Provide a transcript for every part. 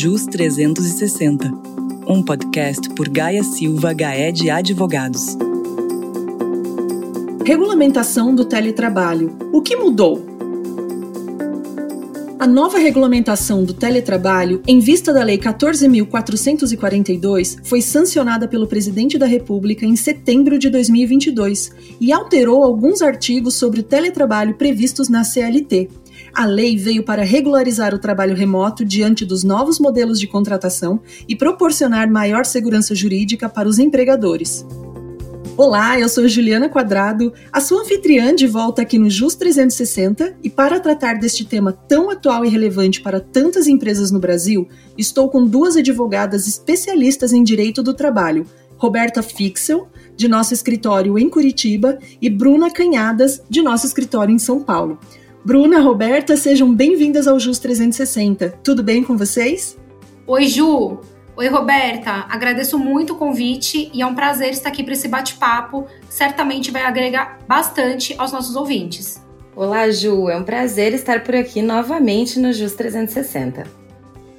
JUS 360, um podcast por Gaia Silva Gaed Advogados. Regulamentação do teletrabalho. O que mudou? A nova regulamentação do teletrabalho, em vista da Lei 14.442, foi sancionada pelo Presidente da República em setembro de 2022 e alterou alguns artigos sobre o teletrabalho previstos na CLT, a lei veio para regularizar o trabalho remoto diante dos novos modelos de contratação e proporcionar maior segurança jurídica para os empregadores. Olá, eu sou Juliana Quadrado, a sua anfitriã de volta aqui no Jus 360 e para tratar deste tema tão atual e relevante para tantas empresas no Brasil, estou com duas advogadas especialistas em direito do trabalho, Roberta Fixel, de nosso escritório em Curitiba, e Bruna Canhadas, de nosso escritório em São Paulo. Bruna, Roberta, sejam bem-vindas ao JUS 360. Tudo bem com vocês? Oi, Ju. Oi, Roberta. Agradeço muito o convite e é um prazer estar aqui para esse bate-papo. Certamente vai agregar bastante aos nossos ouvintes. Olá, Ju. É um prazer estar por aqui novamente no JUS 360.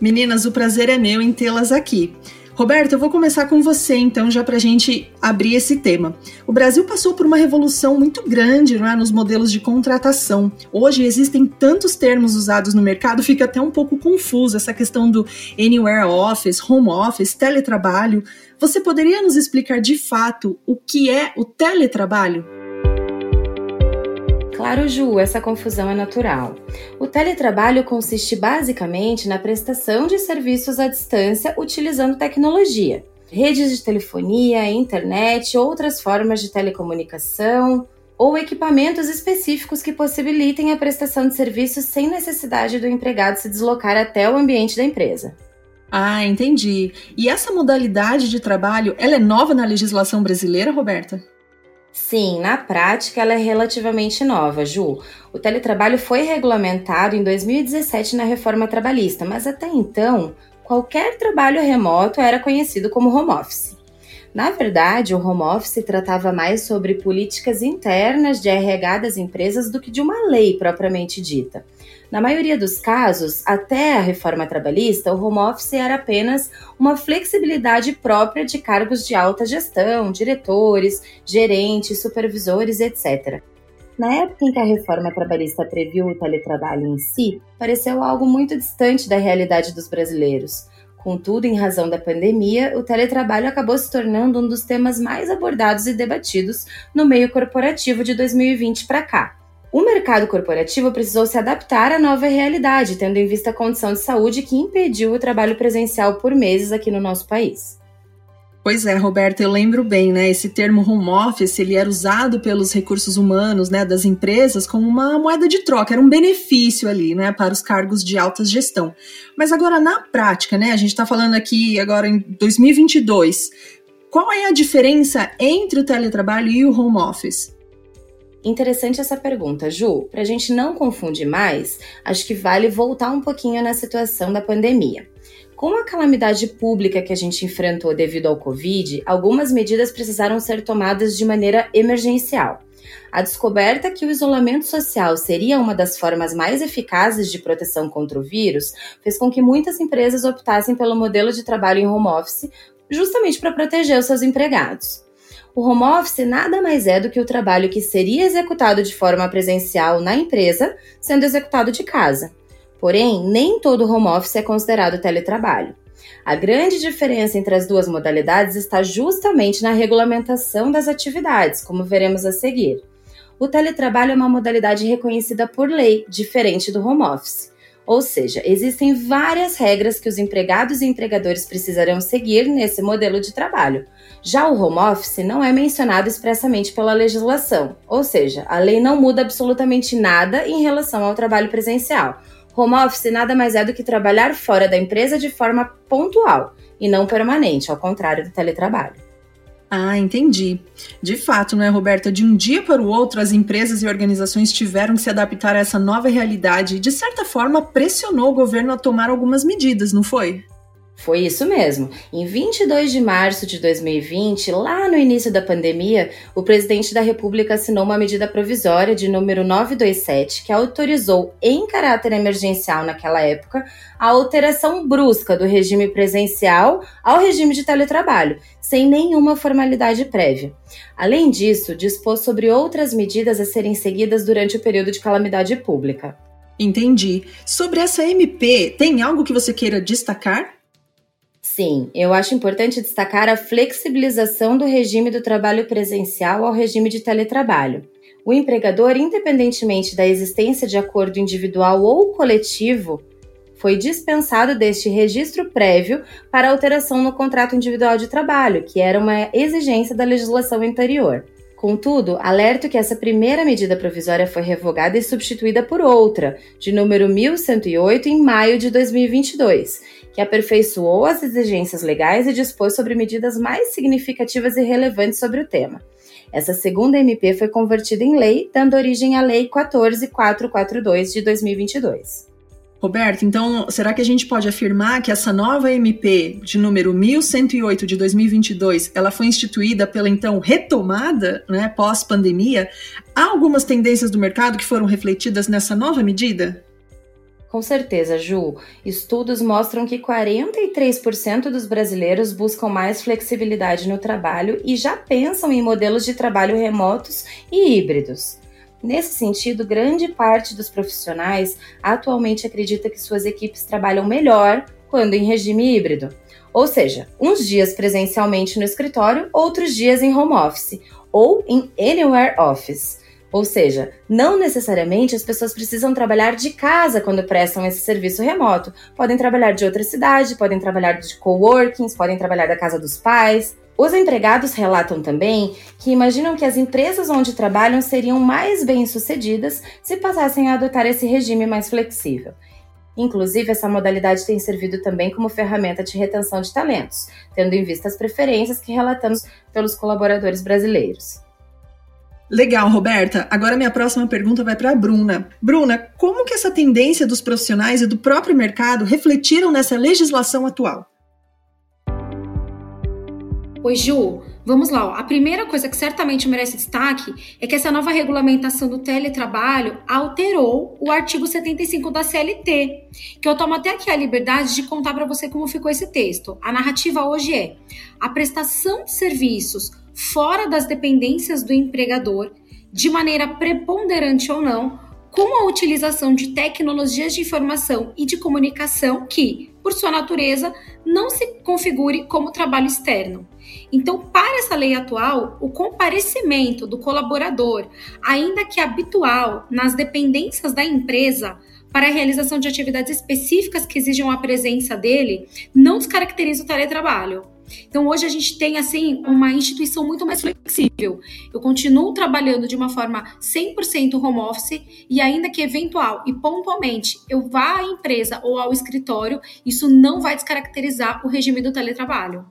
Meninas, o prazer é meu em tê-las aqui. Roberto, eu vou começar com você, então, já para a gente abrir esse tema. O Brasil passou por uma revolução muito grande é, nos modelos de contratação. Hoje existem tantos termos usados no mercado, fica até um pouco confuso essa questão do anywhere office, home office, teletrabalho. Você poderia nos explicar de fato o que é o teletrabalho? Claro, Ju, essa confusão é natural. O teletrabalho consiste basicamente na prestação de serviços à distância utilizando tecnologia. Redes de telefonia, internet, outras formas de telecomunicação ou equipamentos específicos que possibilitem a prestação de serviços sem necessidade do empregado se deslocar até o ambiente da empresa. Ah, entendi. E essa modalidade de trabalho, ela é nova na legislação brasileira, Roberta? Sim, na prática ela é relativamente nova, Ju. O teletrabalho foi regulamentado em 2017 na reforma trabalhista, mas até então, qualquer trabalho remoto era conhecido como home office. Na verdade, o home office tratava mais sobre políticas internas de RH das empresas do que de uma lei propriamente dita. Na maioria dos casos, até a reforma trabalhista, o home office era apenas uma flexibilidade própria de cargos de alta gestão, diretores, gerentes, supervisores, etc. Na época em que a reforma trabalhista previu o teletrabalho em si, pareceu algo muito distante da realidade dos brasileiros. Contudo, em razão da pandemia, o teletrabalho acabou se tornando um dos temas mais abordados e debatidos no meio corporativo de 2020 para cá. O mercado corporativo precisou se adaptar à nova realidade, tendo em vista a condição de saúde que impediu o trabalho presencial por meses aqui no nosso país. Pois é, Roberto, eu lembro bem, né? Esse termo home office, ele era usado pelos recursos humanos, né, das empresas como uma moeda de troca, era um benefício ali, né, para os cargos de alta gestão. Mas agora na prática, né, a gente está falando aqui agora em 2022, qual é a diferença entre o teletrabalho e o home office? Interessante essa pergunta, Ju. Para a gente não confundir mais, acho que vale voltar um pouquinho na situação da pandemia. Com a calamidade pública que a gente enfrentou devido ao Covid, algumas medidas precisaram ser tomadas de maneira emergencial. A descoberta que o isolamento social seria uma das formas mais eficazes de proteção contra o vírus fez com que muitas empresas optassem pelo modelo de trabalho em home office, justamente para proteger os seus empregados. O home office nada mais é do que o trabalho que seria executado de forma presencial na empresa, sendo executado de casa. Porém, nem todo home office é considerado teletrabalho. A grande diferença entre as duas modalidades está justamente na regulamentação das atividades, como veremos a seguir. O teletrabalho é uma modalidade reconhecida por lei, diferente do home office. Ou seja, existem várias regras que os empregados e empregadores precisarão seguir nesse modelo de trabalho. Já o home office não é mencionado expressamente pela legislação, ou seja, a lei não muda absolutamente nada em relação ao trabalho presencial. Home office nada mais é do que trabalhar fora da empresa de forma pontual e não permanente, ao contrário do teletrabalho. Ah, entendi. De fato, não é, Roberta? De um dia para o outro, as empresas e organizações tiveram que se adaptar a essa nova realidade e, de certa forma, pressionou o governo a tomar algumas medidas, não foi? Foi isso mesmo. Em 22 de março de 2020, lá no início da pandemia, o presidente da República assinou uma medida provisória de número 927 que autorizou, em caráter emergencial naquela época, a alteração brusca do regime presencial ao regime de teletrabalho, sem nenhuma formalidade prévia. Além disso, dispôs sobre outras medidas a serem seguidas durante o período de calamidade pública. Entendi. Sobre essa MP, tem algo que você queira destacar? Sim, eu acho importante destacar a flexibilização do regime do trabalho presencial ao regime de teletrabalho. O empregador, independentemente da existência de acordo individual ou coletivo, foi dispensado deste registro prévio para alteração no contrato individual de trabalho, que era uma exigência da legislação anterior. Contudo, alerto que essa primeira medida provisória foi revogada e substituída por outra, de número 1108, em maio de 2022, que aperfeiçoou as exigências legais e dispôs sobre medidas mais significativas e relevantes sobre o tema. Essa segunda MP foi convertida em lei, dando origem à Lei 14442 de 2022. Roberto, então, será que a gente pode afirmar que essa nova MP de número 1108 de 2022, ela foi instituída pela então retomada, né, pós-pandemia? Há algumas tendências do mercado que foram refletidas nessa nova medida? Com certeza, Ju. Estudos mostram que 43% dos brasileiros buscam mais flexibilidade no trabalho e já pensam em modelos de trabalho remotos e híbridos. Nesse sentido, grande parte dos profissionais atualmente acredita que suas equipes trabalham melhor quando em regime híbrido. Ou seja, uns dias presencialmente no escritório, outros dias em home office ou em anywhere office. Ou seja, não necessariamente as pessoas precisam trabalhar de casa quando prestam esse serviço remoto. Podem trabalhar de outra cidade, podem trabalhar de coworkings, podem trabalhar da casa dos pais. Os empregados relatam também que imaginam que as empresas onde trabalham seriam mais bem-sucedidas se passassem a adotar esse regime mais flexível. Inclusive, essa modalidade tem servido também como ferramenta de retenção de talentos, tendo em vista as preferências que relatamos pelos colaboradores brasileiros. Legal, Roberta. Agora minha próxima pergunta vai para a Bruna. Bruna, como que essa tendência dos profissionais e do próprio mercado refletiram nessa legislação atual? Oi, Ju, vamos lá. Ó. A primeira coisa que certamente merece destaque é que essa nova regulamentação do teletrabalho alterou o artigo 75 da CLT, que eu tomo até aqui a liberdade de contar para você como ficou esse texto. A narrativa hoje é: a prestação de serviços fora das dependências do empregador, de maneira preponderante ou não, com a utilização de tecnologias de informação e de comunicação que, por sua natureza, não se configure como trabalho externo. Então, para essa lei atual, o comparecimento do colaborador, ainda que habitual, nas dependências da empresa, para a realização de atividades específicas que exijam a presença dele, não descaracteriza o teletrabalho. Então hoje a gente tem assim uma instituição muito mais flexível. Eu continuo trabalhando de uma forma 100% home office e ainda que eventual e pontualmente eu vá à empresa ou ao escritório, isso não vai descaracterizar o regime do teletrabalho.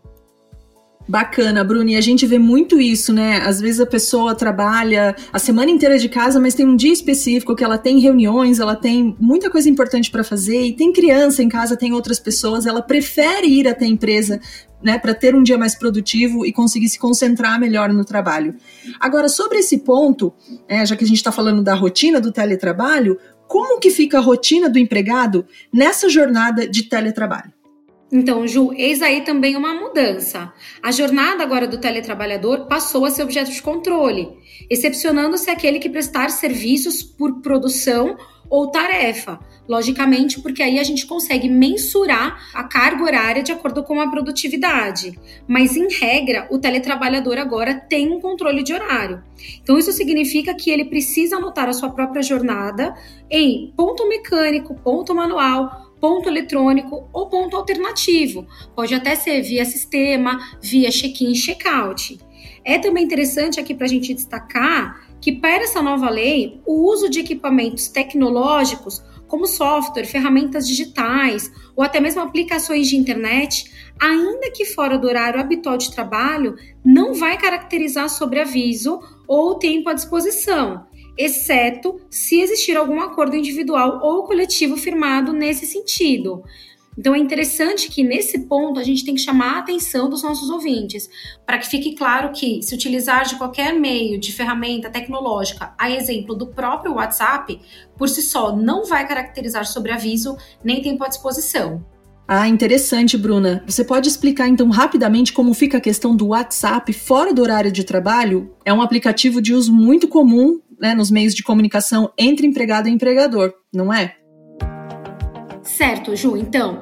Bacana, Bruni. A gente vê muito isso, né? Às vezes a pessoa trabalha a semana inteira de casa, mas tem um dia específico que ela tem reuniões, ela tem muita coisa importante para fazer e tem criança em casa, tem outras pessoas, ela prefere ir até a empresa né, para ter um dia mais produtivo e conseguir se concentrar melhor no trabalho. Agora, sobre esse ponto, é, já que a gente está falando da rotina do teletrabalho, como que fica a rotina do empregado nessa jornada de teletrabalho? Então, Ju, eis aí também uma mudança. A jornada agora do teletrabalhador passou a ser objeto de controle, excepcionando-se aquele que prestar serviços por produção ou tarefa. Logicamente, porque aí a gente consegue mensurar a carga horária de acordo com a produtividade. Mas, em regra, o teletrabalhador agora tem um controle de horário. Então, isso significa que ele precisa anotar a sua própria jornada em ponto mecânico, ponto manual, ponto eletrônico ou ponto alternativo. Pode até ser via sistema, via check-in check-out. É também interessante aqui para a gente destacar que, para essa nova lei, o uso de equipamentos tecnológicos, como software, ferramentas digitais ou até mesmo aplicações de internet, ainda que fora do horário habitual de trabalho, não vai caracterizar sobre aviso ou tempo à disposição exceto se existir algum acordo individual ou coletivo firmado nesse sentido. Então é interessante que nesse ponto a gente tem que chamar a atenção dos nossos ouvintes, para que fique claro que se utilizar de qualquer meio de ferramenta tecnológica, a exemplo do próprio WhatsApp, por si só não vai caracterizar sobreaviso nem tempo à disposição. Ah, interessante, Bruna. Você pode explicar então rapidamente como fica a questão do WhatsApp fora do horário de trabalho? É um aplicativo de uso muito comum né, nos meios de comunicação entre empregado e empregador, não é? Certo, Ju. Então,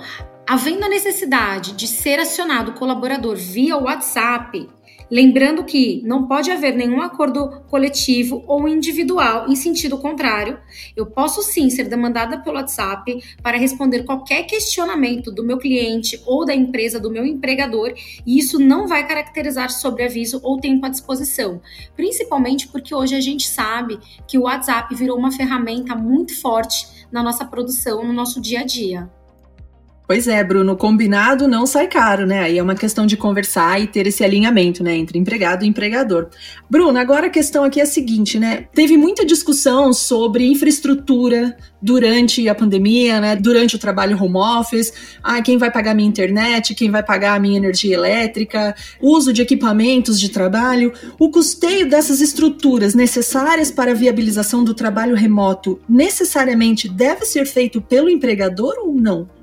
havendo a necessidade de ser acionado o colaborador via WhatsApp, Lembrando que não pode haver nenhum acordo coletivo ou individual em sentido contrário. Eu posso sim ser demandada pelo WhatsApp para responder qualquer questionamento do meu cliente ou da empresa do meu empregador, e isso não vai caracterizar sobreaviso ou tempo à disposição, principalmente porque hoje a gente sabe que o WhatsApp virou uma ferramenta muito forte na nossa produção, no nosso dia a dia. Pois é, Bruno, combinado não sai caro, né? Aí é uma questão de conversar e ter esse alinhamento, né, entre empregado e empregador. Bruno, agora a questão aqui é a seguinte, né? Teve muita discussão sobre infraestrutura durante a pandemia, né? Durante o trabalho home office. Ah, quem vai pagar minha internet? Quem vai pagar a minha energia elétrica? Uso de equipamentos de trabalho? O custeio dessas estruturas necessárias para a viabilização do trabalho remoto necessariamente deve ser feito pelo empregador ou não?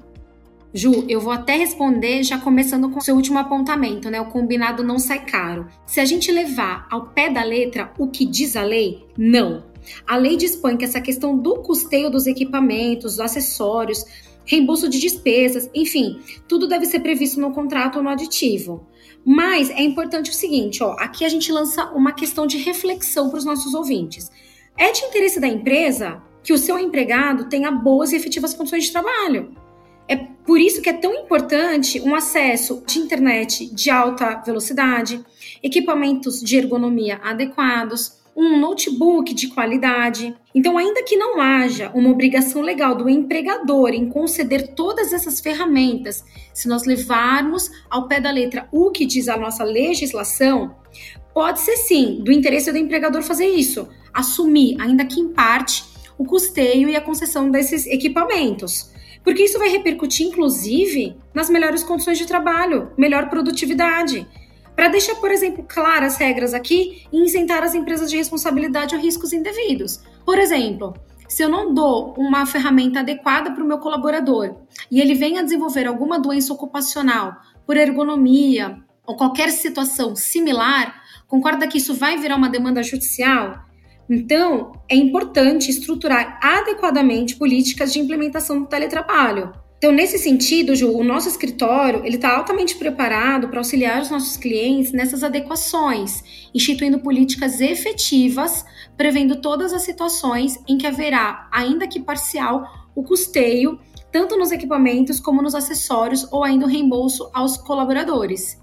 Ju, eu vou até responder já começando com o seu último apontamento, né? O combinado não sai caro. Se a gente levar ao pé da letra o que diz a lei, não. A lei dispõe que essa questão do custeio dos equipamentos, dos acessórios, reembolso de despesas, enfim, tudo deve ser previsto no contrato ou no aditivo. Mas é importante o seguinte, ó, aqui a gente lança uma questão de reflexão para os nossos ouvintes. É de interesse da empresa que o seu empregado tenha boas e efetivas condições de trabalho. É por isso que é tão importante um acesso de internet de alta velocidade, equipamentos de ergonomia adequados, um notebook de qualidade. Então, ainda que não haja uma obrigação legal do empregador em conceder todas essas ferramentas, se nós levarmos ao pé da letra o que diz a nossa legislação, pode ser sim do interesse do empregador fazer isso, assumir, ainda que em parte, o custeio e a concessão desses equipamentos. Porque isso vai repercutir, inclusive, nas melhores condições de trabalho, melhor produtividade. Para deixar, por exemplo, claras regras aqui e isentar as empresas de responsabilidade ou riscos indevidos. Por exemplo, se eu não dou uma ferramenta adequada para o meu colaborador e ele vem a desenvolver alguma doença ocupacional por ergonomia ou qualquer situação similar, concorda que isso vai virar uma demanda judicial? Então, é importante estruturar adequadamente políticas de implementação do teletrabalho. Então, nesse sentido, Ju, o nosso escritório ele está altamente preparado para auxiliar os nossos clientes nessas adequações, instituindo políticas efetivas, prevendo todas as situações em que haverá, ainda que parcial, o custeio, tanto nos equipamentos como nos acessórios ou ainda o reembolso aos colaboradores.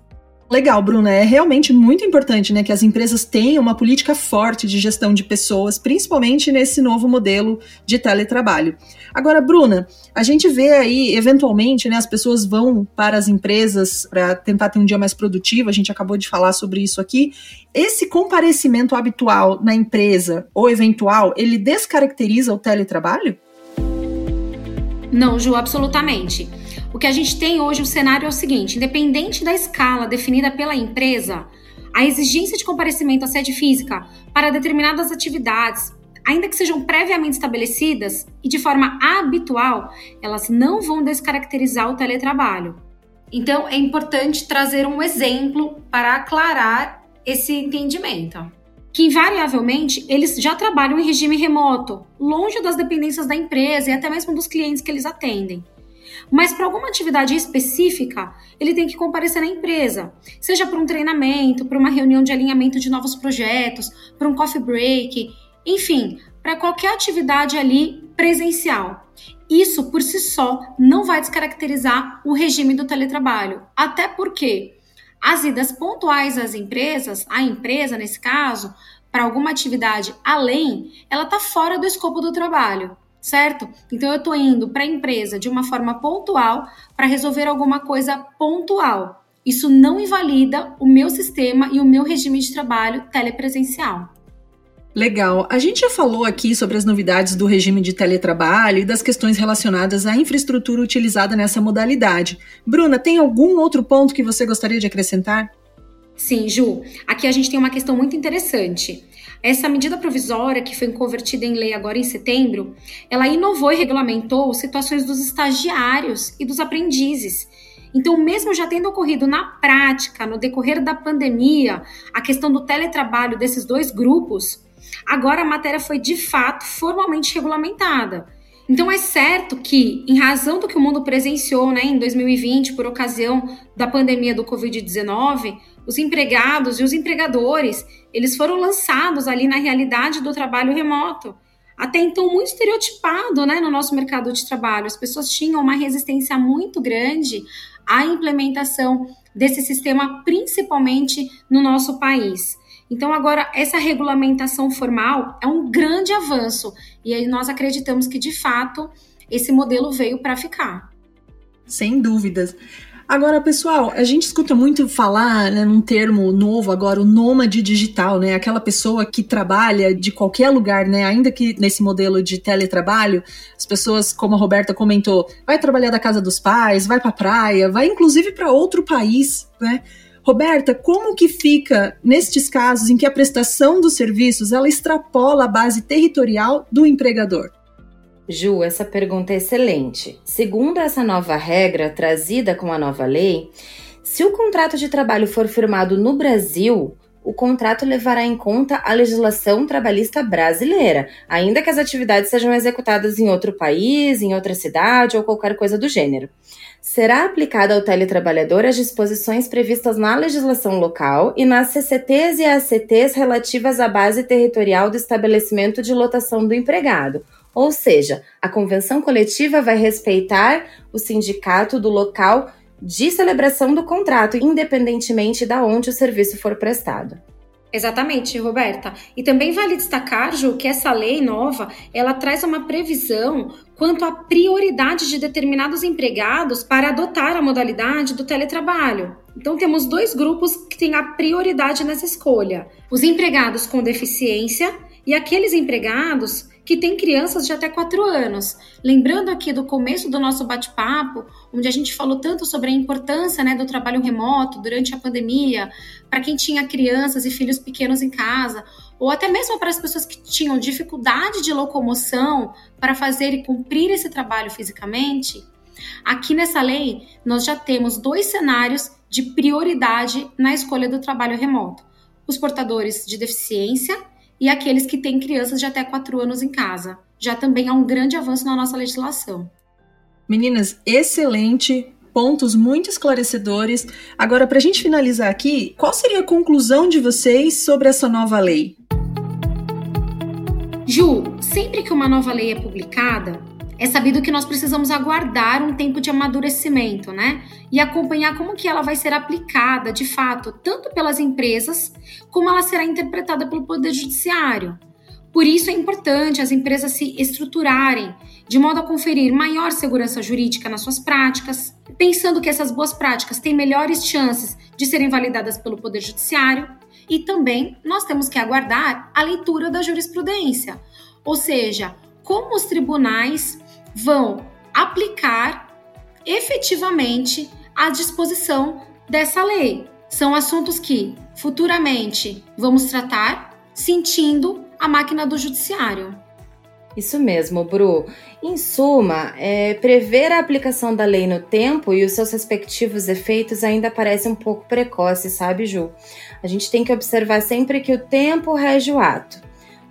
Legal, Bruna. É realmente muito importante né, que as empresas tenham uma política forte de gestão de pessoas, principalmente nesse novo modelo de teletrabalho. Agora, Bruna, a gente vê aí, eventualmente, né, as pessoas vão para as empresas para tentar ter um dia mais produtivo, a gente acabou de falar sobre isso aqui. Esse comparecimento habitual na empresa ou eventual, ele descaracteriza o teletrabalho? Não, Ju, absolutamente. O que a gente tem hoje, o cenário é o seguinte: independente da escala definida pela empresa, a exigência de comparecimento à sede física para determinadas atividades, ainda que sejam previamente estabelecidas e de forma habitual, elas não vão descaracterizar o teletrabalho. Então, é importante trazer um exemplo para aclarar esse entendimento. Que invariavelmente eles já trabalham em regime remoto, longe das dependências da empresa e até mesmo dos clientes que eles atendem. Mas para alguma atividade específica, ele tem que comparecer na empresa, seja para um treinamento, para uma reunião de alinhamento de novos projetos, para um coffee break, enfim, para qualquer atividade ali presencial. Isso por si só não vai descaracterizar o regime do teletrabalho, até porque as idas pontuais às empresas, a empresa nesse caso, para alguma atividade além, ela está fora do escopo do trabalho certo? Então eu estou indo para a empresa de uma forma pontual para resolver alguma coisa pontual. Isso não invalida o meu sistema e o meu regime de trabalho telepresencial. Legal. A gente já falou aqui sobre as novidades do regime de teletrabalho e das questões relacionadas à infraestrutura utilizada nessa modalidade. Bruna, tem algum outro ponto que você gostaria de acrescentar? Sim, Ju. Aqui a gente tem uma questão muito interessante. Essa medida provisória, que foi convertida em lei agora em setembro, ela inovou e regulamentou situações dos estagiários e dos aprendizes. Então, mesmo já tendo ocorrido na prática, no decorrer da pandemia, a questão do teletrabalho desses dois grupos, Agora a matéria foi de fato formalmente regulamentada. Então é certo que, em razão do que o mundo presenciou né, em 2020, por ocasião da pandemia do Covid-19, os empregados e os empregadores, eles foram lançados ali na realidade do trabalho remoto. Até então muito estereotipado né, no nosso mercado de trabalho. As pessoas tinham uma resistência muito grande à implementação desse sistema, principalmente no nosso país. Então, agora, essa regulamentação formal é um grande avanço. E aí nós acreditamos que, de fato, esse modelo veio para ficar. Sem dúvidas. Agora, pessoal, a gente escuta muito falar né, num termo novo agora, o nômade digital, né? Aquela pessoa que trabalha de qualquer lugar, né? Ainda que nesse modelo de teletrabalho, as pessoas, como a Roberta comentou, vai trabalhar da casa dos pais, vai para praia, vai inclusive para outro país, né? Roberta, como que fica nestes casos em que a prestação dos serviços ela extrapola a base territorial do empregador? Ju, essa pergunta é excelente. Segundo essa nova regra trazida com a nova lei, se o contrato de trabalho for firmado no Brasil, o contrato levará em conta a legislação trabalhista brasileira, ainda que as atividades sejam executadas em outro país, em outra cidade ou qualquer coisa do gênero será aplicada ao teletrabalhador as disposições previstas na legislação local e nas CCTs e ACTs relativas à base territorial do estabelecimento de lotação do empregado. Ou seja, a convenção coletiva vai respeitar o sindicato do local de celebração do contrato, independentemente de onde o serviço for prestado. Exatamente, Roberta. E também vale destacar, Ju, que essa lei nova, ela traz uma previsão quanto à prioridade de determinados empregados para adotar a modalidade do teletrabalho. Então temos dois grupos que têm a prioridade nessa escolha: os empregados com deficiência e aqueles empregados que têm crianças de até 4 anos. Lembrando aqui do começo do nosso bate-papo, onde a gente falou tanto sobre a importância né, do trabalho remoto durante a pandemia, para quem tinha crianças e filhos pequenos em casa, ou até mesmo para as pessoas que tinham dificuldade de locomoção para fazer e cumprir esse trabalho fisicamente. Aqui nessa lei, nós já temos dois cenários de prioridade na escolha do trabalho remoto: os portadores de deficiência e aqueles que têm crianças de até 4 anos em casa. Já também há um grande avanço na nossa legislação. Meninas, excelente, pontos muito esclarecedores. Agora, para a gente finalizar aqui, qual seria a conclusão de vocês sobre essa nova lei? Ju, sempre que uma nova lei é publicada, é sabido que nós precisamos aguardar um tempo de amadurecimento, né? E acompanhar como que ela vai ser aplicada, de fato, tanto pelas empresas, como ela será interpretada pelo Poder Judiciário. Por isso é importante as empresas se estruturarem de modo a conferir maior segurança jurídica nas suas práticas, pensando que essas boas práticas têm melhores chances de serem validadas pelo Poder Judiciário, e também nós temos que aguardar a leitura da jurisprudência, ou seja, como os tribunais vão aplicar efetivamente a disposição dessa lei. São assuntos que futuramente vamos tratar sentindo a máquina do judiciário. Isso mesmo, Bru. Em suma, é, prever a aplicação da lei no tempo e os seus respectivos efeitos ainda parece um pouco precoce, sabe, Ju? A gente tem que observar sempre que o tempo rege o ato.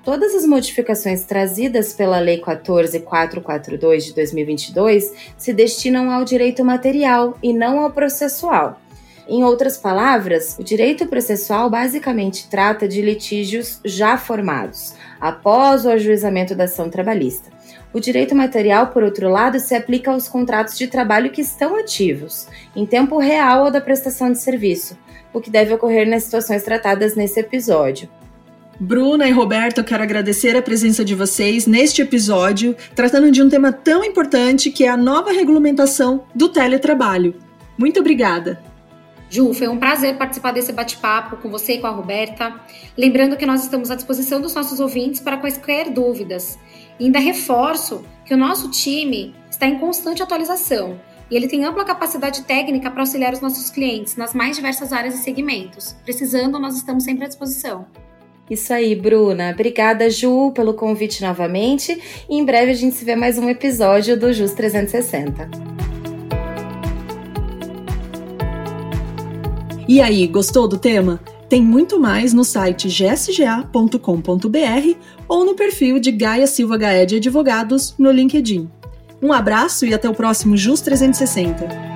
Todas as modificações trazidas pela Lei 14442 de 2022 se destinam ao direito material e não ao processual. Em outras palavras, o direito processual basicamente trata de litígios já formados, após o ajuizamento da ação trabalhista. O direito material, por outro lado, se aplica aos contratos de trabalho que estão ativos, em tempo real ou da prestação de serviço, o que deve ocorrer nas situações tratadas nesse episódio. Bruna e Roberto, eu quero agradecer a presença de vocês neste episódio, tratando de um tema tão importante que é a nova regulamentação do teletrabalho. Muito obrigada! Ju, foi um prazer participar desse bate-papo com você e com a Roberta. Lembrando que nós estamos à disposição dos nossos ouvintes para quaisquer dúvidas. E ainda reforço que o nosso time está em constante atualização e ele tem ampla capacidade técnica para auxiliar os nossos clientes nas mais diversas áreas e segmentos. Precisando, nós estamos sempre à disposição. Isso aí, Bruna. Obrigada, Ju, pelo convite novamente. E em breve a gente se vê mais um episódio do Jus 360. E aí, gostou do tema? Tem muito mais no site gsga.com.br ou no perfil de Gaia Silva Gaé de Advogados no LinkedIn. Um abraço e até o próximo Jus 360.